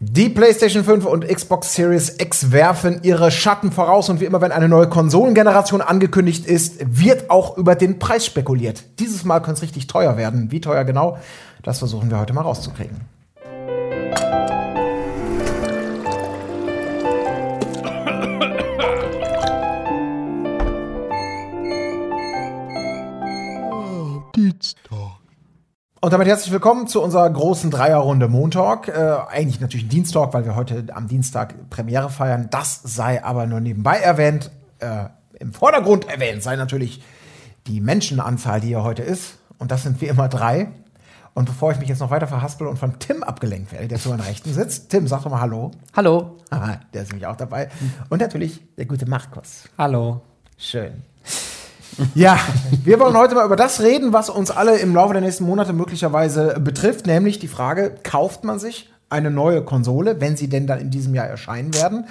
Die PlayStation 5 und Xbox Series X werfen ihre Schatten voraus und wie immer, wenn eine neue Konsolengeneration angekündigt ist, wird auch über den Preis spekuliert. Dieses Mal könnte es richtig teuer werden. Wie teuer genau? Das versuchen wir heute mal rauszukriegen. Und damit herzlich willkommen zu unserer großen Dreierrunde Montalk. Äh, eigentlich natürlich ein Diensttalk, weil wir heute am Dienstag Premiere feiern. Das sei aber nur nebenbei erwähnt. Äh, Im Vordergrund erwähnt sei natürlich die Menschenanzahl, die hier heute ist. Und das sind wie immer drei. Und bevor ich mich jetzt noch weiter verhaspel und von Tim abgelenkt werde, der zu meiner Rechten sitzt. Tim, sag doch mal Hallo. Hallo. Aha, der ist nämlich auch dabei. Und natürlich der gute Markus. Hallo. Schön. Ja, wir wollen heute mal über das reden, was uns alle im Laufe der nächsten Monate möglicherweise betrifft, nämlich die Frage, kauft man sich eine neue Konsole, wenn sie denn dann in diesem Jahr erscheinen werden?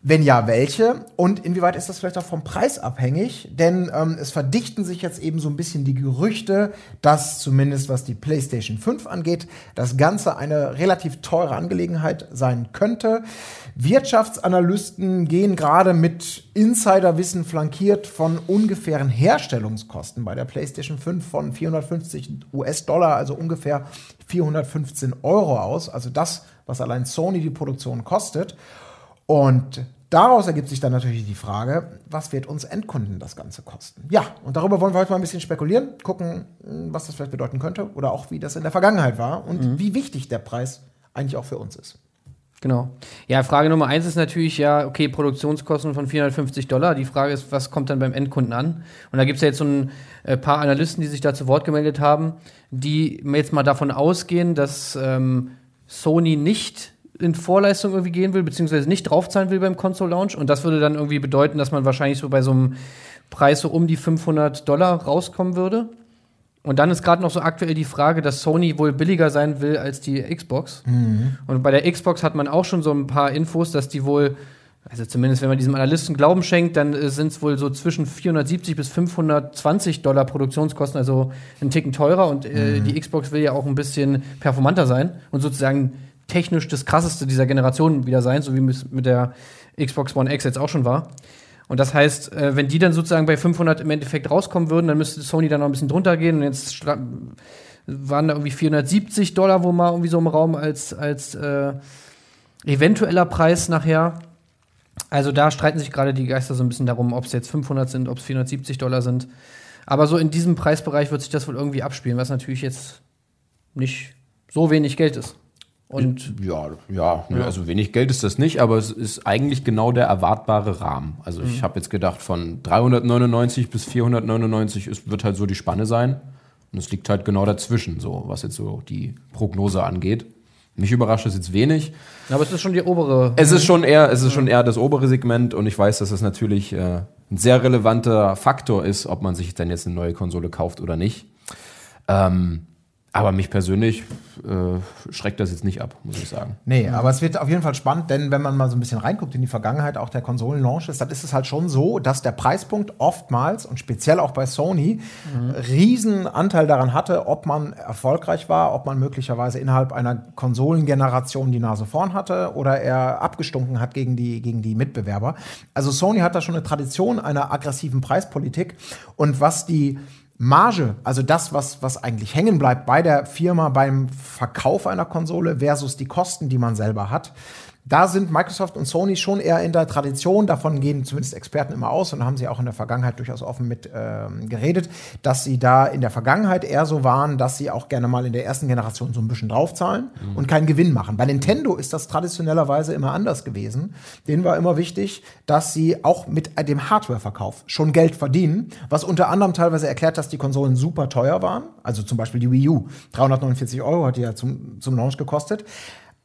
Wenn ja, welche? Und inwieweit ist das vielleicht auch vom Preis abhängig? Denn ähm, es verdichten sich jetzt eben so ein bisschen die Gerüchte, dass zumindest was die PlayStation 5 angeht, das Ganze eine relativ teure Angelegenheit sein könnte. Wirtschaftsanalysten gehen gerade mit Insiderwissen flankiert von ungefähren Herstellungskosten bei der PlayStation 5 von 450 US-Dollar, also ungefähr 415 Euro aus. Also das, was allein Sony die Produktion kostet. Und daraus ergibt sich dann natürlich die Frage, was wird uns Endkunden das Ganze kosten? Ja, und darüber wollen wir heute mal ein bisschen spekulieren, gucken, was das vielleicht bedeuten könnte oder auch wie das in der Vergangenheit war und mhm. wie wichtig der Preis eigentlich auch für uns ist. Genau. Ja, Frage Nummer eins ist natürlich ja, okay, Produktionskosten von 450 Dollar. Die Frage ist, was kommt dann beim Endkunden an? Und da gibt es ja jetzt so ein äh, paar Analysten, die sich da zu Wort gemeldet haben, die jetzt mal davon ausgehen, dass ähm, Sony nicht in Vorleistung irgendwie gehen will, beziehungsweise nicht draufzahlen will beim Console Launch. Und das würde dann irgendwie bedeuten, dass man wahrscheinlich so bei so einem Preis so um die 500 Dollar rauskommen würde. Und dann ist gerade noch so aktuell die Frage, dass Sony wohl billiger sein will als die Xbox. Mhm. Und bei der Xbox hat man auch schon so ein paar Infos, dass die wohl, also zumindest wenn man diesem Analysten Glauben schenkt, dann äh, sind es wohl so zwischen 470 bis 520 Dollar Produktionskosten, also einen Ticken teurer. Und äh, mhm. die Xbox will ja auch ein bisschen performanter sein und sozusagen technisch das krasseste dieser Generation wieder sein, so wie es mit der Xbox One X jetzt auch schon war. Und das heißt, äh, wenn die dann sozusagen bei 500 im Endeffekt rauskommen würden, dann müsste Sony dann noch ein bisschen drunter gehen. Und jetzt waren da irgendwie 470 Dollar wo mal irgendwie so im Raum als, als äh, eventueller Preis nachher. Also da streiten sich gerade die Geister so ein bisschen darum, ob es jetzt 500 sind, ob es 470 Dollar sind. Aber so in diesem Preisbereich wird sich das wohl irgendwie abspielen, was natürlich jetzt nicht so wenig Geld ist. Und ja, ja, ja, also wenig Geld ist das nicht, aber es ist eigentlich genau der erwartbare Rahmen. Also ich mhm. habe jetzt gedacht, von 399 bis 499 ist, wird halt so die Spanne sein. Und es liegt halt genau dazwischen, so was jetzt so die Prognose angeht. Mich überrascht es jetzt wenig. Aber es ist schon die obere. Es ist schon eher, es ist schon eher das obere Segment und ich weiß, dass es natürlich äh, ein sehr relevanter Faktor ist, ob man sich dann jetzt eine neue Konsole kauft oder nicht. Ähm, aber mich persönlich äh, schreckt das jetzt nicht ab, muss ich sagen. Nee, aber es wird auf jeden Fall spannend, denn wenn man mal so ein bisschen reinguckt in die Vergangenheit auch der Konsolen-Launches, dann ist es halt schon so, dass der Preispunkt oftmals und speziell auch bei Sony mhm. riesen Anteil daran hatte, ob man erfolgreich war, ob man möglicherweise innerhalb einer Konsolengeneration die Nase vorn hatte oder er abgestunken hat gegen die, gegen die Mitbewerber. Also Sony hat da schon eine Tradition einer aggressiven Preispolitik und was die Marge, also das, was, was eigentlich hängen bleibt bei der Firma beim Verkauf einer Konsole versus die Kosten, die man selber hat, da sind Microsoft und Sony schon eher in der Tradition, davon gehen zumindest Experten immer aus und haben sie auch in der Vergangenheit durchaus offen mit ähm, geredet, dass sie da in der Vergangenheit eher so waren, dass sie auch gerne mal in der ersten Generation so ein bisschen draufzahlen mhm. und keinen Gewinn machen. Bei Nintendo ist das traditionellerweise immer anders gewesen. Denen war immer wichtig, dass sie auch mit dem Hardwareverkauf schon Geld verdienen, was unter anderem teilweise erklärt, dass die Konsolen super teuer waren. Also zum Beispiel die Wii U. 349 Euro hat die ja zum, zum Launch gekostet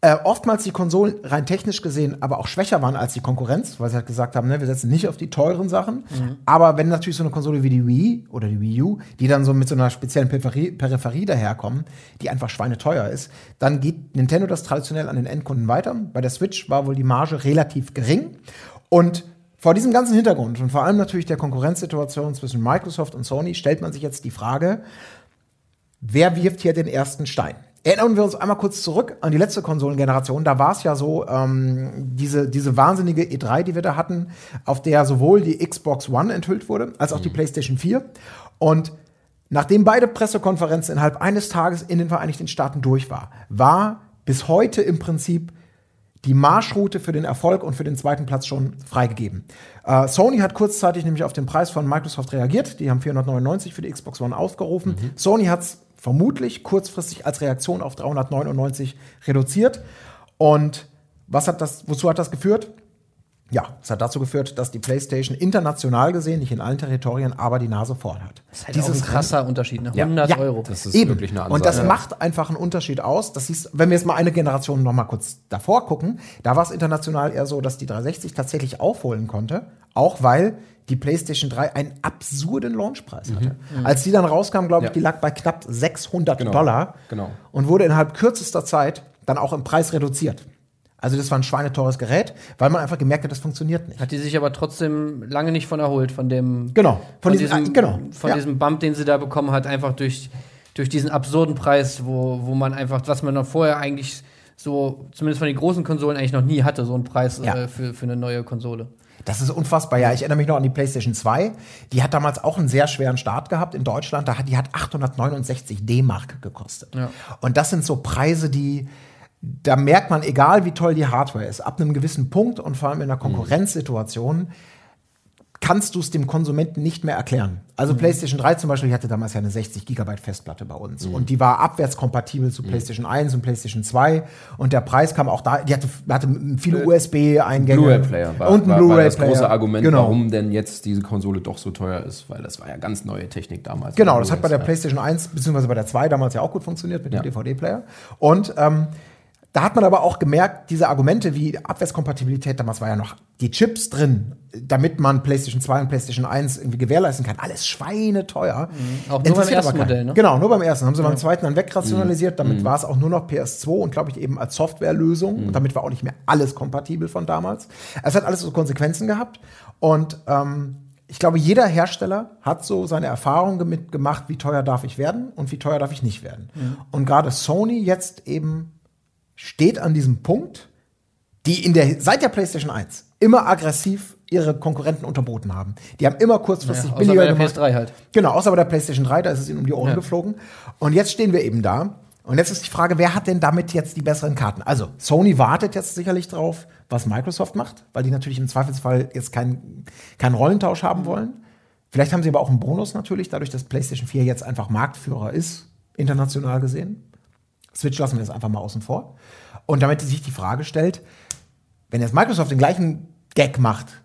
äh, oftmals die Konsolen rein technisch gesehen aber auch schwächer waren als die Konkurrenz, weil sie halt gesagt haben, ne, wir setzen nicht auf die teuren Sachen. Mhm. Aber wenn natürlich so eine Konsole wie die Wii oder die Wii U, die dann so mit so einer speziellen Peripherie, Peripherie daherkommen, die einfach schweineteuer ist, dann geht Nintendo das traditionell an den Endkunden weiter. Bei der Switch war wohl die Marge relativ gering. Und vor diesem ganzen Hintergrund und vor allem natürlich der Konkurrenzsituation zwischen Microsoft und Sony stellt man sich jetzt die Frage, wer wirft hier den ersten Stein? Erinnern wir uns einmal kurz zurück an die letzte Konsolengeneration. Da war es ja so, ähm, diese, diese wahnsinnige E3, die wir da hatten, auf der sowohl die Xbox One enthüllt wurde, als auch die PlayStation 4. Und nachdem beide Pressekonferenzen innerhalb eines Tages in den Vereinigten Staaten durch war, war bis heute im Prinzip die Marschroute für den Erfolg und für den zweiten Platz schon freigegeben. Äh, Sony hat kurzzeitig nämlich auf den Preis von Microsoft reagiert. Die haben 499 für die Xbox One aufgerufen. Sony hat es vermutlich kurzfristig als Reaktion auf 399 reduziert. Und was hat das, wozu hat das geführt? Ja, es hat dazu geführt, dass die PlayStation international gesehen, nicht in allen Territorien, aber die Nase vorn hat. Das ist halt auch ein krasser Unterschied, ne? 100 Ja, Euro. Das ist Eben. wirklich eine Ansage. Und das macht einfach einen Unterschied aus. Das ist, wenn wir jetzt mal eine Generation noch mal kurz davor gucken, da war es international eher so, dass die 360 tatsächlich aufholen konnte, auch weil die PlayStation 3 einen absurden Launchpreis hatte. Als die dann rauskam, glaube ich, Ja. die lag bei knapp 600 Genau. Dollar Genau. und wurde innerhalb kürzester Zeit dann auch im Preis reduziert. Also das war ein schweineteures Gerät, weil man einfach gemerkt hat, das funktioniert nicht. Hat die sich aber trotzdem lange nicht von erholt, von dem Genau. von, Von diesem, diesem- äh, genau. von Ja. diesem Bump, den sie da bekommen hat, einfach durch, durch diesen absurden Preis, wo, wo man einfach, was man noch vorher eigentlich so, zumindest von den großen Konsolen eigentlich noch nie hatte, so einen Preis Ja. äh, für, für eine neue Konsole. Das ist unfassbar. Ja, ich erinnere mich noch an die PlayStation 2. Die hat damals auch einen sehr schweren Start gehabt in Deutschland. Da hat, die hat 869 D-Mark gekostet. Ja. Und das sind so Preise, die, da merkt man, egal wie toll die Hardware ist, ab einem gewissen Punkt und vor allem in einer Konkurrenzsituation, kannst du es dem Konsumenten nicht mehr erklären. Also PlayStation 3 zum Beispiel, die hatte damals ja eine 60 Gigabyte Festplatte bei uns. Und die war abwärtskompatibel zu PlayStation 1 und PlayStation 2. Und der Preis kam auch da, die hatte, hatte viele USB-Eingänge. Blu-ray-Player war, und ein war, war das große Argument, genau. warum denn jetzt diese Konsole doch so teuer ist, weil das war ja ganz neue Technik damals. Genau, das hat bei der. PlayStation 1 bzw. bei der 2 damals ja auch gut funktioniert mit dem Ja. DVD-Player. Und ähm, da hat man aber auch gemerkt, diese Argumente wie Abwärtskompatibilität, damals war ja noch die Chips drin, damit man PlayStation 2 und PlayStation 1 irgendwie gewährleisten kann. Alles schweineteuer. Mhm. Auch nur beim ersten. Modell, ne? Genau, nur beim ersten. Haben sie beim zweiten dann wegrationalisiert. Mhm. Damit war es auch nur noch PS2 und glaube ich eben als Softwarelösung. Mhm. Und damit war auch nicht mehr alles kompatibel von damals. Es hat alles so Konsequenzen gehabt. Und ähm, ich glaube, jeder Hersteller hat so seine Erfahrungen damit gemacht, wie teuer darf ich werden und wie teuer darf ich nicht werden. Und gerade Sony jetzt eben steht an diesem Punkt, die in der, seit der PlayStation 1 immer aggressiv ihre Konkurrenten unterboten haben. Die haben immer kurzfristig Ja, außer billiger bei der gemacht. PS3 halt. Genau, außer bei der PlayStation 3, da ist es ihnen um die Ohren Ja. geflogen. Und jetzt stehen wir eben da. Und jetzt ist die Frage, wer hat denn damit jetzt die besseren Karten? Also, Sony wartet jetzt sicherlich drauf, was Microsoft macht, weil die natürlich im Zweifelsfall jetzt keinen keinen Rollentausch haben wollen. Vielleicht haben sie aber auch einen Bonus natürlich, dadurch, dass PlayStation 4 jetzt einfach Marktführer ist, international gesehen. Switch lassen wir jetzt einfach mal außen vor. Und damit sich die Frage stellt, wenn jetzt Microsoft den gleichen Gag macht,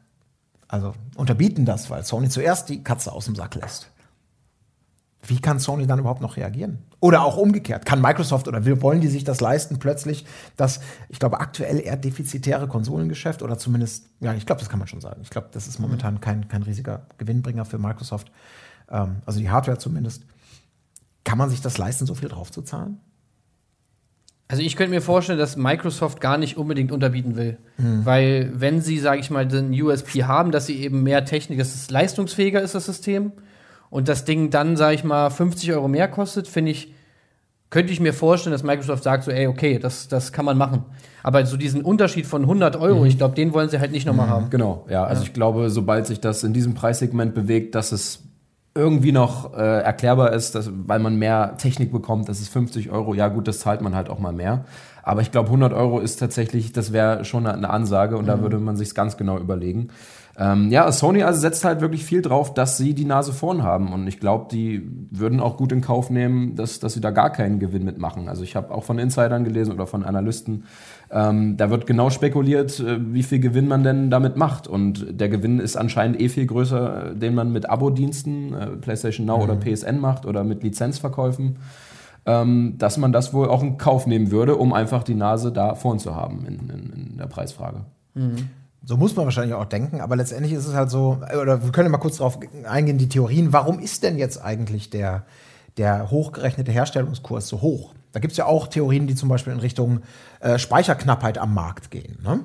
also unterbieten das, weil Sony zuerst die Katze aus dem Sack lässt. Wie kann Sony dann überhaupt noch reagieren? Oder auch umgekehrt. Kann Microsoft oder wollen die sich das leisten, plötzlich das, ich glaube, aktuell eher defizitäre Konsolengeschäft oder zumindest, ja, ich glaube, das kann man schon sagen. Ich glaube, das ist momentan kein, kein riesiger Gewinnbringer für Microsoft. Ähm, also die Hardware zumindest. Kann man sich das leisten, so viel drauf zu zahlen? Also ich könnte mir vorstellen, dass Microsoft gar nicht unbedingt unterbieten will. Mhm. Weil wenn sie, sage ich mal, den USP haben, dass sie eben mehr Technik, dass es leistungsfähiger ist, das System, und das Ding dann, sage ich mal, 50 Euro mehr kostet, finde ich, könnte ich mir vorstellen, dass Microsoft sagt so, ey, okay, das, das kann man machen. Aber so diesen Unterschied von 100 Euro, ich glaube, den wollen sie halt nicht nochmal haben. Genau, ja. Also ich glaube, sobald sich das in diesem Preissegment bewegt, dass es irgendwie noch äh, erklärbar ist, dass, weil man mehr Technik bekommt, das ist 50 Euro, ja gut, das zahlt man halt auch mal mehr. Aber ich glaube, 100 Euro ist tatsächlich, das wäre schon eine, Ansage und da würde man sich ganz genau überlegen. Ähm, ja, Sony also setzt halt wirklich viel drauf, dass sie die Nase vorn haben und ich glaube, die würden auch gut in Kauf nehmen, dass, dass sie da gar keinen Gewinn mitmachen. Also ich habe auch von Insidern gelesen oder von Analysten, ähm, da wird genau spekuliert, äh, wie viel Gewinn man denn damit macht. Und der Gewinn ist anscheinend eh viel größer, den man mit Abo-Diensten, äh, PlayStation Now oder PSN macht oder mit Lizenzverkäufen, ähm, dass man das wohl auch in Kauf nehmen würde, um einfach die Nase da vorn zu haben in, in, in der Preisfrage. So muss man wahrscheinlich auch denken, aber letztendlich ist es halt so, oder wir können mal kurz darauf eingehen, die Theorien, warum ist denn jetzt eigentlich der, der hochgerechnete Herstellungskurs so hoch? Da gibt es ja auch Theorien, die zum Beispiel in Richtung äh, Speicherknappheit am Markt gehen. Ne?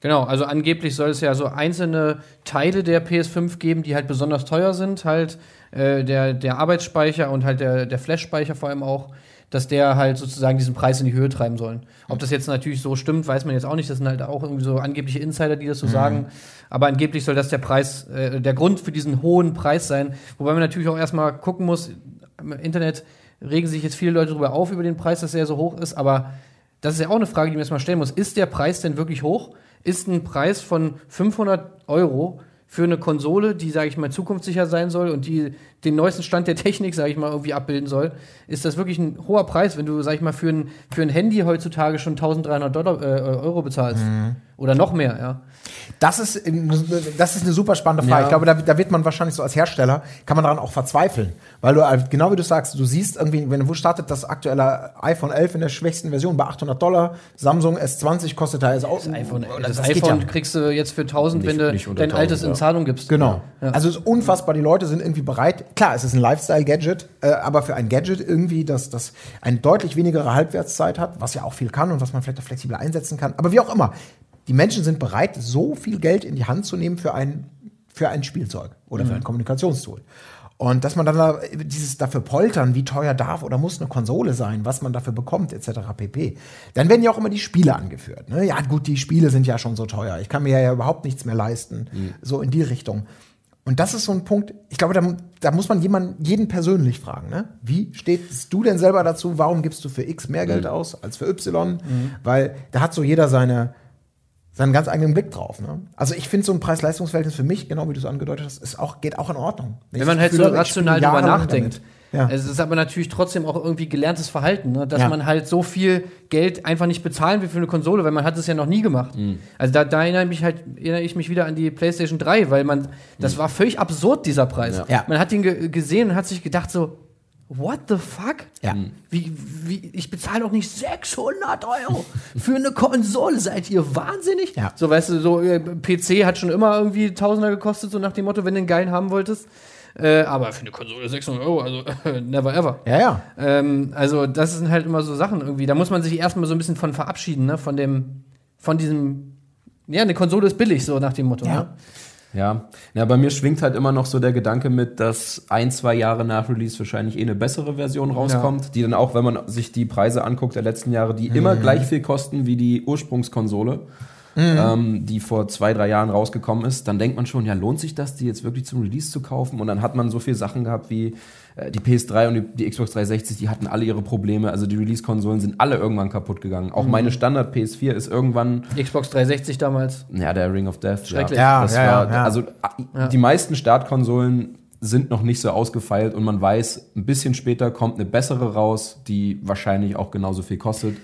Genau, also angeblich soll es ja so einzelne Teile der PS5 geben, die halt besonders teuer sind, halt äh, der, der Arbeitsspeicher und halt der, der Flash-Speicher vor allem auch, dass der halt sozusagen diesen Preis in die Höhe treiben soll. Ob das jetzt natürlich so stimmt, weiß man jetzt auch nicht. Das sind halt auch irgendwie so angebliche Insider, die das so sagen. Aber angeblich soll das der Preis, äh, der Grund für diesen hohen Preis sein. Wobei man natürlich auch erstmal gucken muss, im Internet regen sich jetzt viele Leute darüber auf, über den Preis, dass er so hoch ist. Aber das ist ja auch eine Frage, die man erstmal stellen muss. Ist der Preis denn wirklich hoch? Ist ein Preis von 500 Euro für eine Konsole, die, sage ich mal, zukunftssicher sein soll und die den neuesten Stand der Technik, sage ich mal, irgendwie abbilden soll, ist das wirklich ein hoher Preis, wenn du, sag ich mal, für ein, für ein Handy heutzutage schon 1300 Dollar, äh, Euro bezahlst. Oder noch mehr, ja. Das ist, das ist eine super spannende Frage. Ja. Ich glaube, da, da wird man wahrscheinlich so als Hersteller, kann man daran auch verzweifeln. Weil du, halt, genau wie du sagst, du siehst irgendwie, wenn, wo startet das aktuelle iPhone 11 in der schwächsten Version bei 800 Dollar, Samsung S20 kostet da jetzt auch. Das iPhone, Oh, das geht iPhone ja. kriegst du jetzt für 1000, wenn Nicht- du nicht unter dein altes 1000, in ja. Zahlung gibst. Genau. Ja. Also es ist unfassbar, die Leute sind irgendwie bereit. Klar, es ist ein Lifestyle-Gadget, äh, aber für ein Gadget irgendwie, das, das eine deutlich weniger Halbwertszeit hat, was ja auch viel kann und was man vielleicht auch flexibel einsetzen kann. Aber wie auch immer, die Menschen sind bereit, so viel Geld in die Hand zu nehmen für ein, für ein Spielzeug oder für ein Kommunikationstool. Und dass man dann da dieses dafür poltern, wie teuer darf oder muss eine Konsole sein, was man dafür bekommt, etc. pp. Dann werden ja auch immer die Spiele angeführt. Ne? Ja, gut, die Spiele sind ja schon so teuer. Ich kann mir ja überhaupt nichts mehr leisten. So in die Richtung. Und das ist so ein Punkt, ich glaube, da, da muss man jemanden, jeden persönlich fragen. Ne? Wie stehst du denn selber dazu? Warum gibst du für X mehr Geld aus als für Y? Weil da hat so jeder seine, seinen ganz eigenen Blick drauf. Ne? Also ich finde so ein Preis-Leistungs-Verhältnis für mich, genau wie du es angedeutet hast, ist auch, geht auch in Ordnung. Wenn man halt so rational drüber nachdenkt. Ja. Es ist aber natürlich trotzdem auch irgendwie gelerntes Verhalten, ne? dass Ja. man halt so viel Geld einfach nicht bezahlen will für eine Konsole, weil man hat es ja noch nie gemacht. Mhm. Also da, da erinnere, ich mich halt, erinnere ich mich wieder an die PlayStation 3, weil man, das war völlig absurd, dieser Preis. Mhm. Ja. Man hat ihn ge gesehen und hat sich gedacht so, what the fuck? Ja. Wie, wie, ich bezahle doch nicht 600 Euro für eine Konsole. Seid ihr wahnsinnig? Ja. So, weißt du, so äh, PC hat schon immer irgendwie Tausender gekostet, so nach dem Motto, wenn du einen geilen haben wolltest. Äh, aber für eine Konsole 600 Euro, also never ever. Ja, ja. Ähm, also, das sind halt immer so Sachen irgendwie. Da muss man sich erstmal so ein bisschen von verabschieden, ne? Von dem, von diesem, ja, eine Konsole ist billig, so nach dem Motto. Ja. Ne? Ja. ja, bei mir schwingt halt immer noch so der Gedanke mit, dass ein, zwei Jahre nach Release wahrscheinlich eh eine bessere Version rauskommt, die dann auch, wenn man sich die Preise anguckt der letzten Jahre, die immer gleich viel kosten wie die Ursprungskonsole, ähm, die vor zwei, drei Jahren rausgekommen ist, dann denkt man schon, ja, lohnt sich das, die jetzt wirklich zum Release zu kaufen? Und dann hat man so viele Sachen gehabt wie äh, die PS3 und die, die Xbox 360, die hatten alle ihre Probleme. Also die Release-Konsolen sind alle irgendwann kaputt gegangen. Auch meine Standard PS4 ist irgendwann Xbox 360 damals. ja, der Ring of Death. Schrecklich. Ja, das ja, war, ja, ja. Also die meisten Startkonsolen sind noch nicht so ausgefeilt und man weiß, ein bisschen später kommt eine bessere raus, die wahrscheinlich auch genauso viel kostet.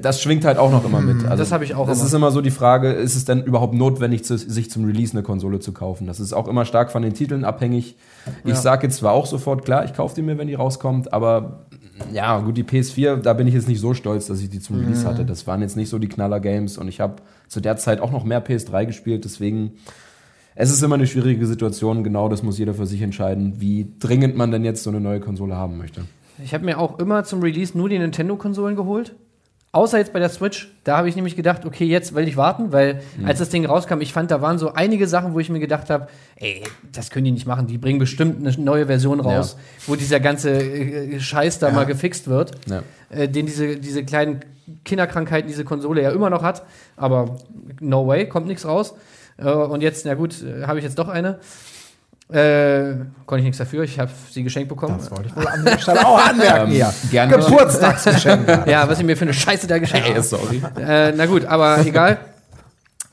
Das schwingt halt auch noch immer mit. Also Das habe ich auch Das immer. ist immer so die Frage, ist es denn überhaupt notwendig, zu, sich zum Release eine Konsole zu kaufen? Das ist auch immer stark von den Titeln abhängig. Ich Ja. sage jetzt zwar auch sofort, klar, ich kaufe die mir, wenn die rauskommt, aber ja, gut, die PS4, da bin ich jetzt nicht so stolz, dass ich die zum Release hatte. Das waren jetzt nicht so die Knaller-Games und ich habe zu der Zeit auch noch mehr PS3 gespielt, deswegen es ist immer eine schwierige Situation, genau das muss jeder für sich entscheiden, wie dringend man denn jetzt so eine neue Konsole haben möchte. Ich habe mir auch immer zum Release nur die Nintendo-Konsolen geholt. Außer jetzt bei der Switch. Da habe ich nämlich gedacht, okay, jetzt will ich warten, weil als das Ding rauskam, ich fand, da waren so einige Sachen, wo ich mir gedacht habe, ey, das können die nicht machen. Die bringen bestimmt eine neue Version raus, wo dieser ganze äh, Scheiß da mal gefixt wird, Ja. äh, den diese, diese kleinen Kinderkrankheiten diese Konsole ja immer noch hat. Aber no way, kommt nichts raus. Äh, und jetzt, na gut, äh, habe ich jetzt doch eine. Äh, konnte ich nichts dafür, ich habe sie geschenkt bekommen. Das wollte ich wohl an der Stelle auch anmerken hier. gerne. Geburtstagsgeschenk. Ja, was ich mir für eine Scheiße da geschenkt habe. sorry. Äh, na gut, aber egal.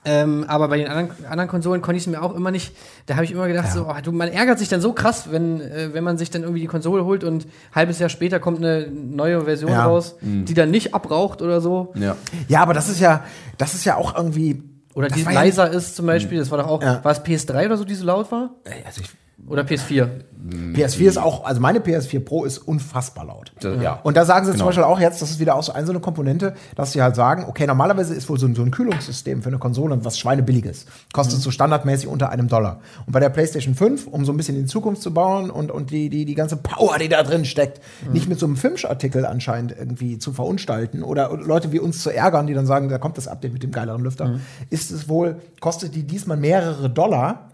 Ähm, aber bei den anderen, anderen Konsolen konnte ich es mir auch immer nicht. Da habe ich immer gedacht, so, oh, du, man ärgert sich dann so krass, wenn, äh, wenn man sich dann irgendwie die Konsole holt und ein halbes Jahr später kommt eine neue Version Ja. raus, die dann nicht abraucht oder so. Ja. Ja, aber das ist ja, das ist ja auch irgendwie. Oder das die war ja leiser ist zum Beispiel. Das war doch auch. Ja. War es PS3 oder so, die so laut war? Also ich, Oder PS4? PS4 ist auch, also meine PS4 Pro ist unfassbar laut. Ja. Und da sagen sie zum Genau. Beispiel auch jetzt, das ist wieder auch so eine, so eine Komponente, dass sie halt sagen, okay, normalerweise ist wohl so ein, so ein Kühlungssystem für eine Konsole was schweinebilliges. Kostet so standardmäßig unter einem Dollar. Und bei der PlayStation 5, um so ein bisschen in die Zukunft zu bauen und, und die, die, die ganze Power, die da drin steckt, nicht mit so einem Filmsartikel anscheinend irgendwie zu verunstalten oder Leute wie uns zu ärgern, die dann sagen, da kommt das Update mit dem geileren Lüfter, ist es wohl, kostet die diesmal mehrere Dollar äh,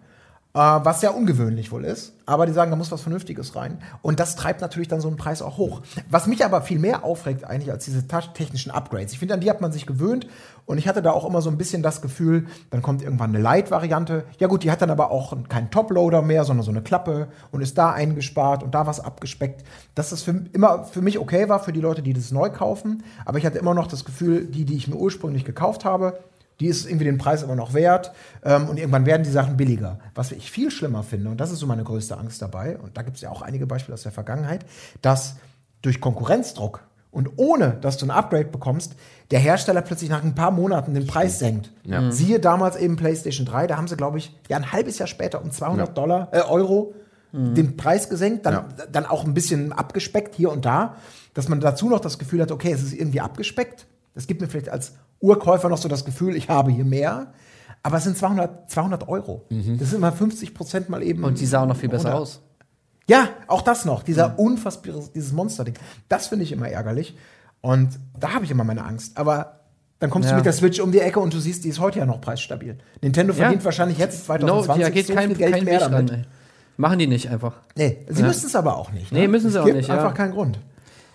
was sehr ungewöhnlich wohl ist. Aber die sagen, da muss was Vernünftiges rein. Und das treibt natürlich dann so einen Preis auch hoch. Was mich aber viel mehr aufregt eigentlich als diese technischen Upgrades. Ich finde, an die hat man sich gewöhnt. Und ich hatte da auch immer so ein bisschen das Gefühl, dann kommt irgendwann eine Light-Variante. Ja gut, die hat dann aber auch keinen Toploader mehr, sondern so eine Klappe und ist da eingespart und da was abgespeckt. Dass das für, immer für mich okay war, für die Leute, die das neu kaufen. Aber ich hatte immer noch das Gefühl, die, die ich mir ursprünglich gekauft habe, die ist irgendwie den Preis immer noch wert ähm, und irgendwann werden die Sachen billiger. Was ich viel schlimmer finde, und das ist so meine größte Angst dabei, und da gibt es ja auch einige Beispiele aus der Vergangenheit, dass durch Konkurrenzdruck und ohne, dass du ein Upgrade bekommst, der Hersteller plötzlich nach ein paar Monaten den Preis senkt. Ja. Siehe damals eben PlayStation 3, da haben sie, glaube ich, ja ein halbes Jahr später um 200 Ja. Dollar, äh, Euro den Preis gesenkt, dann, Ja. dann auch ein bisschen abgespeckt hier und da, dass man dazu noch das Gefühl hat, okay, es ist irgendwie abgespeckt. Das gibt mir vielleicht als Urkäufer noch so das Gefühl, ich habe hier mehr. Aber es sind 200, 200 Euro. Das sind mal 50 Prozent mal eben. Und die sah auch noch viel besser runter. aus. Ja, auch das noch. Dieser unfassbare, dieses Monsterding. Das finde ich immer ärgerlich. Und da habe ich immer meine Angst. Aber dann kommst Ja. du mit der Switch um die Ecke und du siehst, die ist heute ja noch preisstabil. Nintendo Ja. verdient wahrscheinlich jetzt No, 2020 da geht so kein, viel Geld kein mehr Weg damit. ran. Machen die nicht einfach. Nee, sie Ja. müssen es aber auch nicht. Nee, müssen sie es auch gibt nicht, ja. einfach keinen Grund.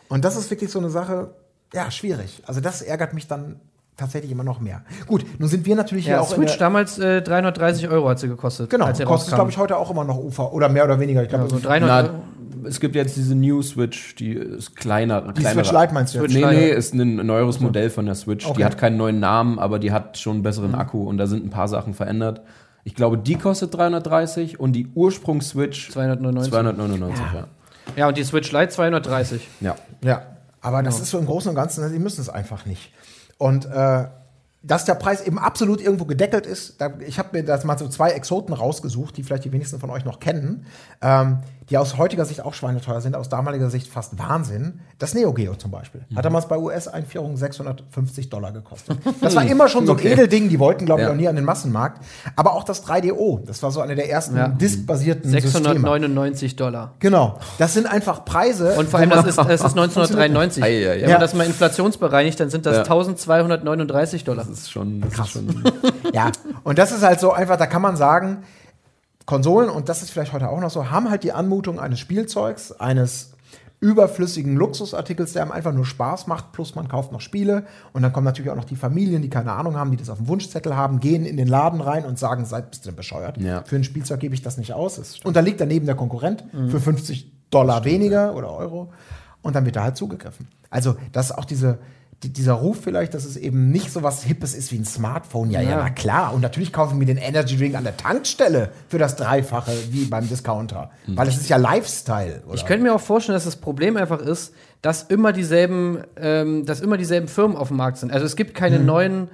Und das ist wirklich so eine Sache, ja, schwierig. Also das ärgert mich dann tatsächlich immer noch mehr. Gut, nun sind wir natürlich hier Ja, auch in Switch der, damals äh, 330 Euro hat sie gekostet. Genau, als sie kostet glaube ich heute auch immer noch Ufer oder mehr oder weniger. Ich glaube, Ja, so so 300 Na, es gibt jetzt diese New Switch, die ist kleiner. die Switch Lite meinst du jetzt? Switch Nee, nee, ist ein neueres Modell von der Switch. Okay. Die hat keinen neuen Namen, aber die hat schon einen besseren Akku und da sind ein paar Sachen verändert. Ich glaube, die kostet 330 und die Ursprungs-Switch 299. 299, ja. Ja, und die Switch Lite 230. Ja. Ja, aber das ist so im Großen und Ganzen, die müssen es einfach nicht. Und äh, dass der Preis eben absolut irgendwo gedeckelt ist, da, ich habe mir das mal so zwei Exoten rausgesucht, die vielleicht die wenigsten von euch noch kennen, ähm, die aus heutiger Sicht auch schweineteuer sind, aus damaliger Sicht fast Wahnsinn. Das Neo Geo zum Beispiel. Hat damals bei US-Einführung 650 Dollar gekostet. Das war immer schon so ein Okay. Edelding, die wollten, glaube ich, Ja. auch nie an den Massenmarkt. Aber auch das 3DO, das war so eine der ersten Ja. diskbasierten Systeme. 699 Dollar. Genau, das sind einfach Preise. Und vor allem, das ist, das ist 1993. Ei, ei, ei. Wenn man das mal inflationsbereinigt, dann sind das Ja. 1239 Dollar. Das ist schon, das ist schon Ja, und das ist halt so einfach, da kann man sagen, Konsolen, und das ist vielleicht heute auch noch so, haben halt die Anmutung eines Spielzeugs, eines überflüssigen Luxusartikels, der einem einfach nur Spaß macht, plus man kauft noch Spiele und dann kommen natürlich auch noch die Familien, die keine Ahnung haben, die das auf dem Wunschzettel haben, gehen in den Laden rein und sagen, seid bist du denn bescheuert? Ja. Für ein Spielzeug gebe ich das nicht aus. Es unterliegt daneben der Konkurrent für 50 Dollar weniger oder Euro und dann wird da halt zugegriffen. Also, das ist auch diese, die, dieser Ruf vielleicht, dass es eben nicht so was Hippes ist wie ein Smartphone. Ja, ja, Ja. na klar. Und natürlich kaufen wir den Energy Drink an der Tankstelle für das Dreifache wie beim Discounter. Weil es ist ja Lifestyle. Oder? Ich könnte mir auch vorstellen, dass das Problem einfach ist, dass immer dieselben, ähm, dass immer dieselben Firmen auf dem Markt sind. Also es gibt keine Mhm. neuen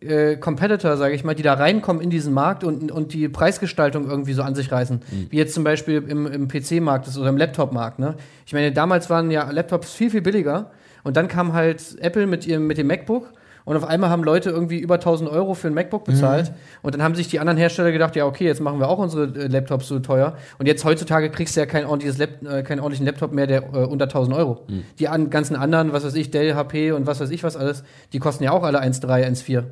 äh, Competitor, sage ich mal, die da reinkommen in diesen Markt und, und die Preisgestaltung irgendwie so an sich reißen. Mhm. Wie jetzt zum Beispiel im, im PC-Markt oder im Laptop-Markt. Ne? Ich meine, damals waren ja Laptops viel, viel billiger und dann kam halt Apple mit, ihrem, mit dem MacBook und auf einmal haben Leute irgendwie über 1000 Euro für ein MacBook bezahlt. Und dann haben sich die anderen Hersteller gedacht, ja, okay, jetzt machen wir auch unsere äh, Laptops so teuer. Und jetzt heutzutage kriegst du ja kein ordentliches Lap äh, keinen ordentlichen Laptop mehr, der äh, unter 1000 Euro. Die an, ganzen anderen, was weiß ich, Dell, HP und was weiß ich was alles, die kosten ja auch alle 1,3, 1,4.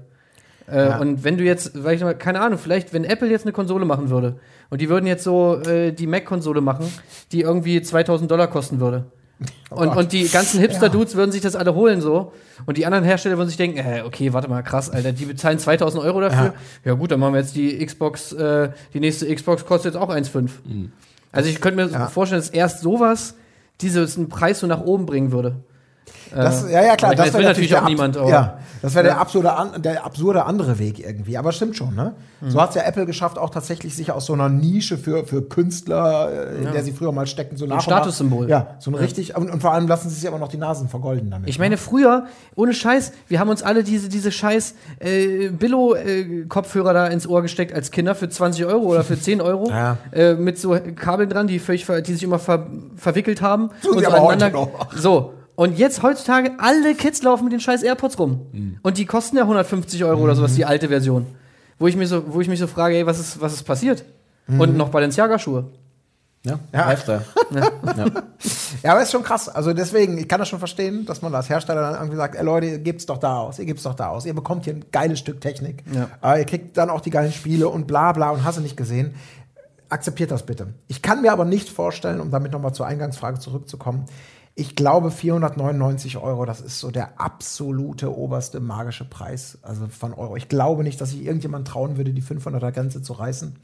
Äh, Ja. Und wenn du jetzt, weil ich mal, keine Ahnung, vielleicht, wenn Apple jetzt eine Konsole machen würde und die würden jetzt so äh, die Mac-Konsole machen, die irgendwie 2000 Dollar kosten würde. und, Gott. und die ganzen Hipster-Dudes würden sich das alle holen so. Und die anderen Hersteller würden sich denken, äh, okay, warte mal, krass, Alter, die bezahlen 2000 Euro dafür. Ja, gut, dann machen wir jetzt die Xbox, äh, die nächste Xbox kostet jetzt auch 1,5. Also ich könnte mir Ja. vorstellen, dass erst sowas diesen Preis so nach oben bringen würde. Das, Äh, ja, ja, klar. meine, das will natürlich auch niemand, aber- Ja, das wäre Ja. der, absurde, der absurde andere Weg irgendwie. Aber stimmt schon, ne? Mhm. So hat es ja Apple geschafft, auch tatsächlich sich aus so einer Nische für, für Künstler, äh, in der sie früher mal steckten, so nach nach- Statussymbol. Ja, so ein richtig. Und, und vor allem lassen sie sich aber noch die Nasen vergolden damit. Ich meine, früher, ohne Scheiß, wir haben uns alle diese, diese scheiß äh, Billo-Kopfhörer da ins Ohr gesteckt als Kinder für 20 Euro oder für 10 Euro. Ja. Äh, mit so Kabeln dran, die, völlig die sich immer ver verwickelt haben. Tun sie aber heute noch. So. Und jetzt heutzutage, alle Kids laufen mit den scheiß AirPods rum. Mhm. Und die kosten ja 150 Euro oder sowas, die alte Version. Wo ich, mir so, wo ich mich so frage, ey, was ist, was ist passiert? Mhm. Und noch Balenciaga-Schuhe. ja, Ja. Lifestyle. ja. Ja, aber ist schon krass. Also deswegen, ich kann das schon verstehen, dass man als Hersteller dann irgendwie sagt, ey Leute, ihr gebt's doch da aus, ihr gebt's doch da aus, ihr bekommt hier ein geiles Stück Technik. Ja. Aber ihr kriegt dann auch die geilen Spiele und bla bla und hast du nicht gesehen. akzeptiert das bitte. Ich kann mir aber nicht vorstellen, um damit nochmal zur Eingangsfrage zurückzukommen, ich glaube 499 Euro, das ist so der absolute oberste magische Preis also von Euro. Ich glaube nicht, dass sich irgendjemand trauen würde, die 500er Grenze zu reißen.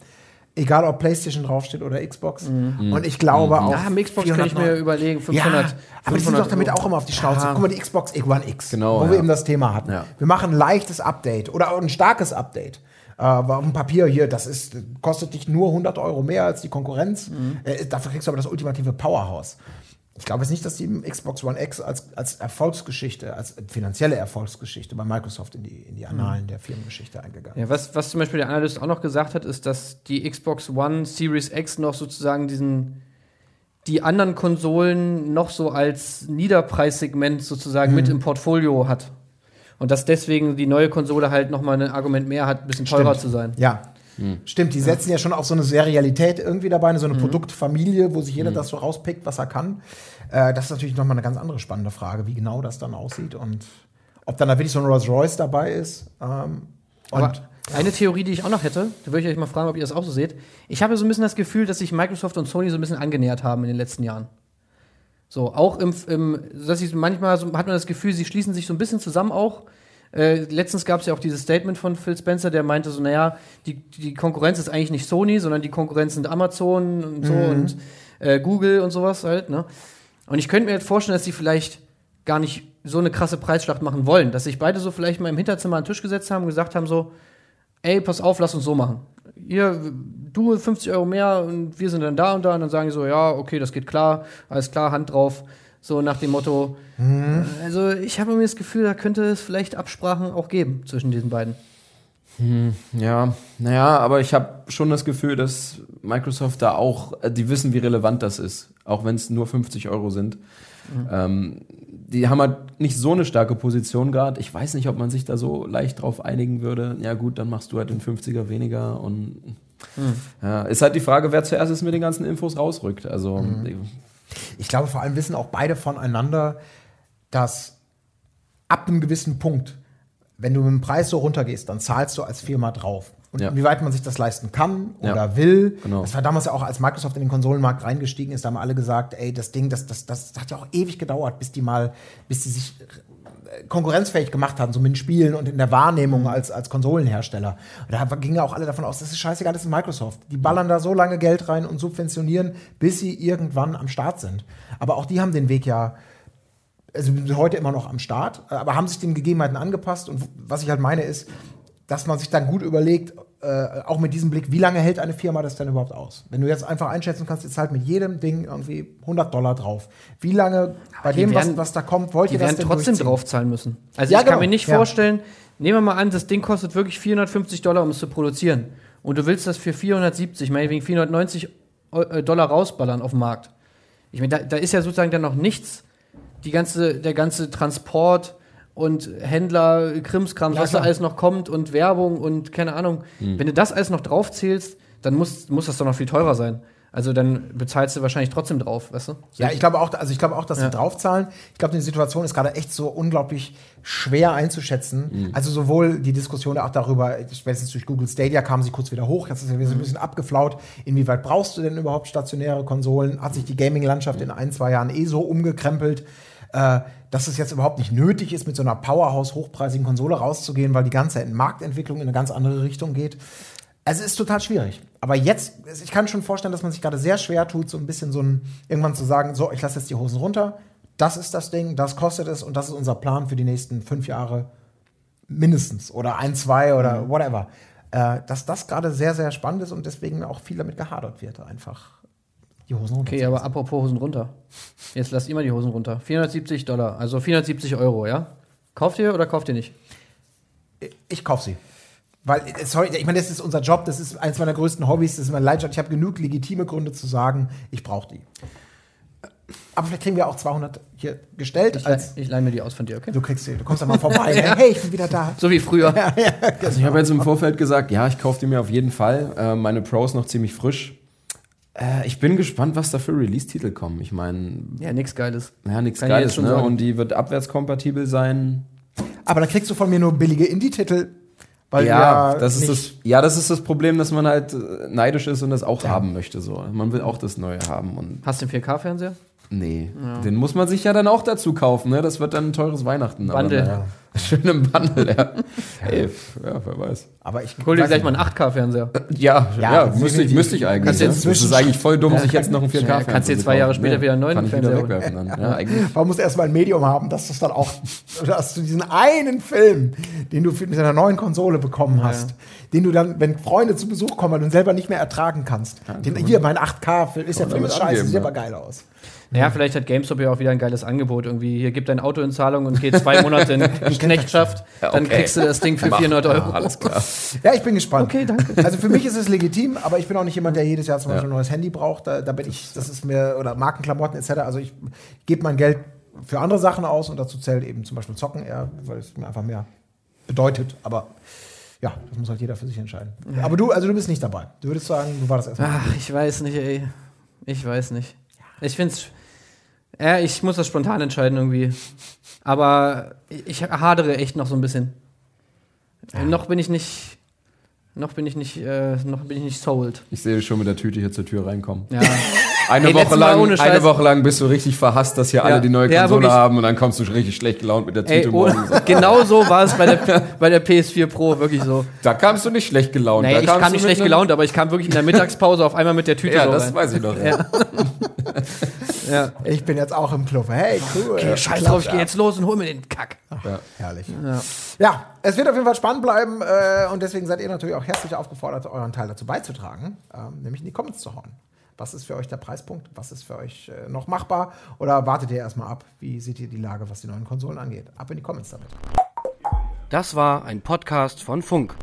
Egal, ob PlayStation draufsteht oder Xbox. Mhm. Und ich glaube auch. Ja, am Xbox kann ich mir überlegen, 500. Ja, aber die sind doch damit Euro. auch immer auf die Schnauze. Ja. Guck mal, die Xbox One X, Genau, wo ja. wir eben das Thema hatten. Ja. Wir machen ein leichtes Update oder auch ein starkes Update. Äh, dem Papier hier, das ist, kostet dich nur 100 Euro mehr als die Konkurrenz. Mhm. Äh, dafür kriegst du aber das ultimative Powerhouse. Ich glaube jetzt nicht, dass die Xbox One X als, als Erfolgsgeschichte, als finanzielle Erfolgsgeschichte bei Microsoft in die, in die Annalen der Firmengeschichte eingegangen ist. Ja, was, was zum Beispiel der Analyst auch noch gesagt hat, ist, dass die Xbox One Series X noch sozusagen diesen die anderen Konsolen noch so als Niederpreissegment sozusagen mit im Portfolio hat. Und dass deswegen die neue Konsole halt noch mal ein Argument mehr hat, ein bisschen teurer Stimmt. zu sein. Ja. Stimmt, die setzen ja schon auf so eine Serialität irgendwie dabei, so eine Produktfamilie, wo sich jeder das so rauspickt, was er kann. Äh, das ist natürlich nochmal eine ganz andere spannende Frage, wie genau das dann aussieht und ob dann da wirklich so ein Rolls Royce dabei ist. Ähm, und Aber eine Theorie, die ich auch noch hätte, da würde ich euch mal fragen, ob ihr das auch so seht. Ich habe so ein bisschen das Gefühl, dass sich Microsoft und Sony so ein bisschen angenähert haben in den letzten Jahren. So, auch im, im dass ich manchmal so, hat man das Gefühl, sie schließen sich so ein bisschen zusammen auch. Äh, letztens gab es ja auch dieses Statement von Phil Spencer, der meinte so, naja, die, die Konkurrenz ist eigentlich nicht Sony, sondern die Konkurrenz sind Amazon und so und äh, Google und sowas halt, ne? Und ich könnte mir jetzt vorstellen, dass sie vielleicht gar nicht so eine krasse Preisschlacht machen wollen, dass sich beide so vielleicht mal im Hinterzimmer an den Tisch gesetzt haben und gesagt haben so, ey, pass auf, lass uns so machen. Ihr, du 50 Euro mehr und wir sind dann da und da und dann sagen die so, ja, okay, das geht klar, alles klar, Hand drauf. So nach dem Motto. Also ich habe mir das Gefühl, da könnte es vielleicht Absprachen auch geben zwischen diesen beiden. Ja, naja, aber ich habe schon das Gefühl, dass Microsoft da auch, äh, die wissen, wie relevant das ist, auch wenn es nur 50 Euro sind. Ähm, die haben halt nicht so eine starke Position gerade. Ich weiß nicht, ob man sich da so leicht drauf einigen würde. Ja gut, dann machst du halt den 50er weniger und ja, ist halt die Frage, wer zuerst ist mit den ganzen Infos rausrückt. Also Ich glaube, vor allem wissen auch beide voneinander, dass ab einem gewissen Punkt, wenn du mit dem Preis so runtergehst, dann zahlst du als Firma drauf. Und Ja. inwieweit man sich das leisten kann Ja. oder will. Genau. Das war damals ja auch, als Microsoft in den Konsolenmarkt reingestiegen ist, da haben alle gesagt, ey, das Ding, das, das, das hat ja auch ewig gedauert, bis die mal, bis die sich äh, konkurrenzfähig gemacht haben, so mit den Spielen und in der Wahrnehmung als, als Konsolenhersteller. Und da gingen ja auch alle davon aus, das ist scheißegal, das ist Microsoft. Die ballern da so lange Geld rein und subventionieren, bis sie irgendwann am Start sind. Aber auch die haben den Weg ja also heute immer noch am Start, aber haben sich den Gegebenheiten angepasst. Und was ich halt meine ist, dass man sich dann gut überlegt, äh, auch mit diesem Blick, wie lange hält eine Firma das denn überhaupt aus? Wenn du jetzt einfach einschätzen kannst, ihr zahlt mit jedem Ding irgendwie 100 Dollar drauf. Wie lange bei dem, werden- was, was da kommt, wollt Die ihr das werden denn trotzdem draufzahlen müssen. Also Ja, ich kann genau, mir nicht ja. vorstellen, nehmen wir mal an, das Ding kostet wirklich 450 Dollar, um es zu produzieren. Und du willst das für 470, meinetwegen 490 Eu- äh, Dollar rausballern auf dem Markt. Ich meine, da, da ist ja sozusagen dann noch nichts. Die ganze, der ganze Transport und Händler, Krimskrams, Ja, was da alles noch kommt und Werbung und keine Ahnung. Hm. Wenn du das alles noch draufzählst, dann muss, muss das doch noch viel teurer sein. Also dann bezahlst du wahrscheinlich trotzdem drauf, weißt du? Ja, ich glaube auch, also ich glaube auch, dass Ja. sie draufzahlen. Ich glaube, die Situation ist gerade echt so unglaublich schwer einzuschätzen. Mhm. Also sowohl die Diskussion auch darüber, spätestens durch Google Stadia kam sie kurz wieder hoch, jetzt ist sie wieder so ein Mhm. bisschen abgeflaut. Inwieweit brauchst du denn überhaupt stationäre Konsolen? Hat sich die Gaming-Landschaft in ein, zwei Jahren eh so umgekrempelt, äh, dass es jetzt überhaupt nicht nötig ist, mit so einer Powerhouse hochpreisigen Konsole rauszugehen, weil die ganze Marktentwicklung in eine ganz andere Richtung geht. Also es ist total schwierig. Aber jetzt, ich kann schon vorstellen, dass man sich gerade sehr schwer tut, so ein bisschen so ein, irgendwann zu sagen, so, ich lasse jetzt die Hosen runter, das ist das Ding, das kostet es und das ist unser Plan für die nächsten fünf Jahre mindestens oder ein, zwei oder whatever. Äh, dass das gerade sehr, sehr spannend ist und deswegen auch viel damit gehadert wird, einfach die Hosen runter. Okay, aber apropos Hosen runter. Jetzt lasst ihr mal die Hosen runter. 470 Dollar, also 470 Euro, ja? Kauft ihr oder kauft ihr nicht? Ich kaufe sie. Weil, äh, sorry, ich meine, das ist unser Job, das ist eines meiner größten Hobbys, das ist meine Leidenschaft. Ich habe genug legitime Gründe zu sagen, ich brauche die. Aber vielleicht kriegen wir auch 200 hier gestellt. Ich, als, leih- ich leih mir die aus von dir, okay? du kriegst sie, du kommst da mal vorbei. ne? Hey, ich bin wieder da. So wie früher. Also ich habe jetzt im Vorfeld gesagt, ja, ich kaufe die mir auf jeden Fall. Äh, meine Pro ist noch ziemlich frisch. Äh, ich bin gespannt, was da für Release-Titel kommen. Ich meine, Ja, nix Geiles. ja, nichts Geiles, ne? sagen. Und die wird abwärtskompatibel sein. Aber dann kriegst du von mir nur billige Indie-Titel. Weil ja, das ist das, ja, das ist das Problem, dass man halt äh, neidisch ist und das auch haben möchte. So. Man will auch das Neue haben. Und Hast du einen 4K-Fernseher? Nee, den muss man sich ja dann auch dazu kaufen. Ne? Das wird dann ein teures Weihnachten. Bundle. Aber, naja. Schön im Bundle, ja. Ey, ja, wer weiß. Aber ich Hol dir gleich mal einen 8K-Fernseher. Ja, Ja, ja, müsste, ich, müsste ich eigentlich. Kannst Ja. jetzt das ist eigentlich voll dumm, sich jetzt noch einen 4K Ja, kannst dir zwei Jahre später wieder einen neuen kann ich wieder Fernseher wegwerfen dann. Ja, eigentlich. Man muss erstmal ein Medium haben, dass du es dann auch, dass du diesen einen Film, den du mit deiner neuen Konsole bekommen hast, den du dann, wenn Freunde zu Besuch kommen, du ihn selber nicht mehr ertragen kannst. Den, hier, mein 8K-Film, ist Film ist damit scheiße, sieht ja. aber geil aus. Naja, vielleicht hat GameStop ja auch wieder ein geiles Angebot. Irgendwie, hier gibt dein Auto in Zahlung und geht zwei Monate in, in Knechtschaft. Ja, Dann okay. kriegst du das Ding für 400 Euro. Ja, alles klar. Ja, ich bin gespannt. Okay, danke. Also für mich ist es legitim, aber ich bin auch nicht jemand, der jedes Jahr zum Beispiel ein neues Handy braucht. Da, da bin ich, das ist mir, oder Markenklamotten etc. Also ich gebe mein Geld für andere Sachen aus und dazu zählt eben zum Beispiel Zocken eher, weil es mir einfach mehr bedeutet. Aber ja, das muss halt jeder für sich entscheiden. Aber du, also du bist nicht dabei. Du würdest sagen, du warst erstmal. Ach, ich weiß nicht, ey. Ich weiß nicht. Ich find's. Ja, ich muss das spontan entscheiden irgendwie. Aber ich hadere echt noch so ein bisschen. Noch bin ich nicht. Noch bin ich nicht, äh, noch bin ich nicht sold. Ich sehe schon mit der Tüte hier zur Tür reinkommen. Ja. Eine, Ey, Woche lang, eine Woche lang bist du richtig verhasst, dass hier Ja. alle die neue Ja, Konsole wirklich. haben und dann kommst du richtig schlecht gelaunt mit der Tüte Ey, morgens. genau so war es bei der, bei der PS4 Pro, wirklich so. Da kamst du nicht schlecht gelaunt. Naja, da ich kam nicht schlecht gelaunt, aber ich kam wirklich in der Mittagspause auf einmal mit der Tüte Ja, so das rein. weiß ich doch. Ja. Ja. Ich bin jetzt auch im Club. Hey, cool. Okay, scheiß drauf, ich geh jetzt los und hol mir den Kack. Herrlich. Ja. Ja, es wird auf jeden Fall spannend bleiben äh, und deswegen seid ihr natürlich auch herzlich aufgefordert, euren Teil dazu beizutragen, ähm, nämlich in die Comments zu hauen. Was ist für euch der Preispunkt? Was ist für euch äh, noch machbar? Oder wartet ihr erstmal ab? Wie seht ihr die Lage, was die neuen Konsolen angeht? Ab in die Comments damit. Das war ein Podcast von Funk.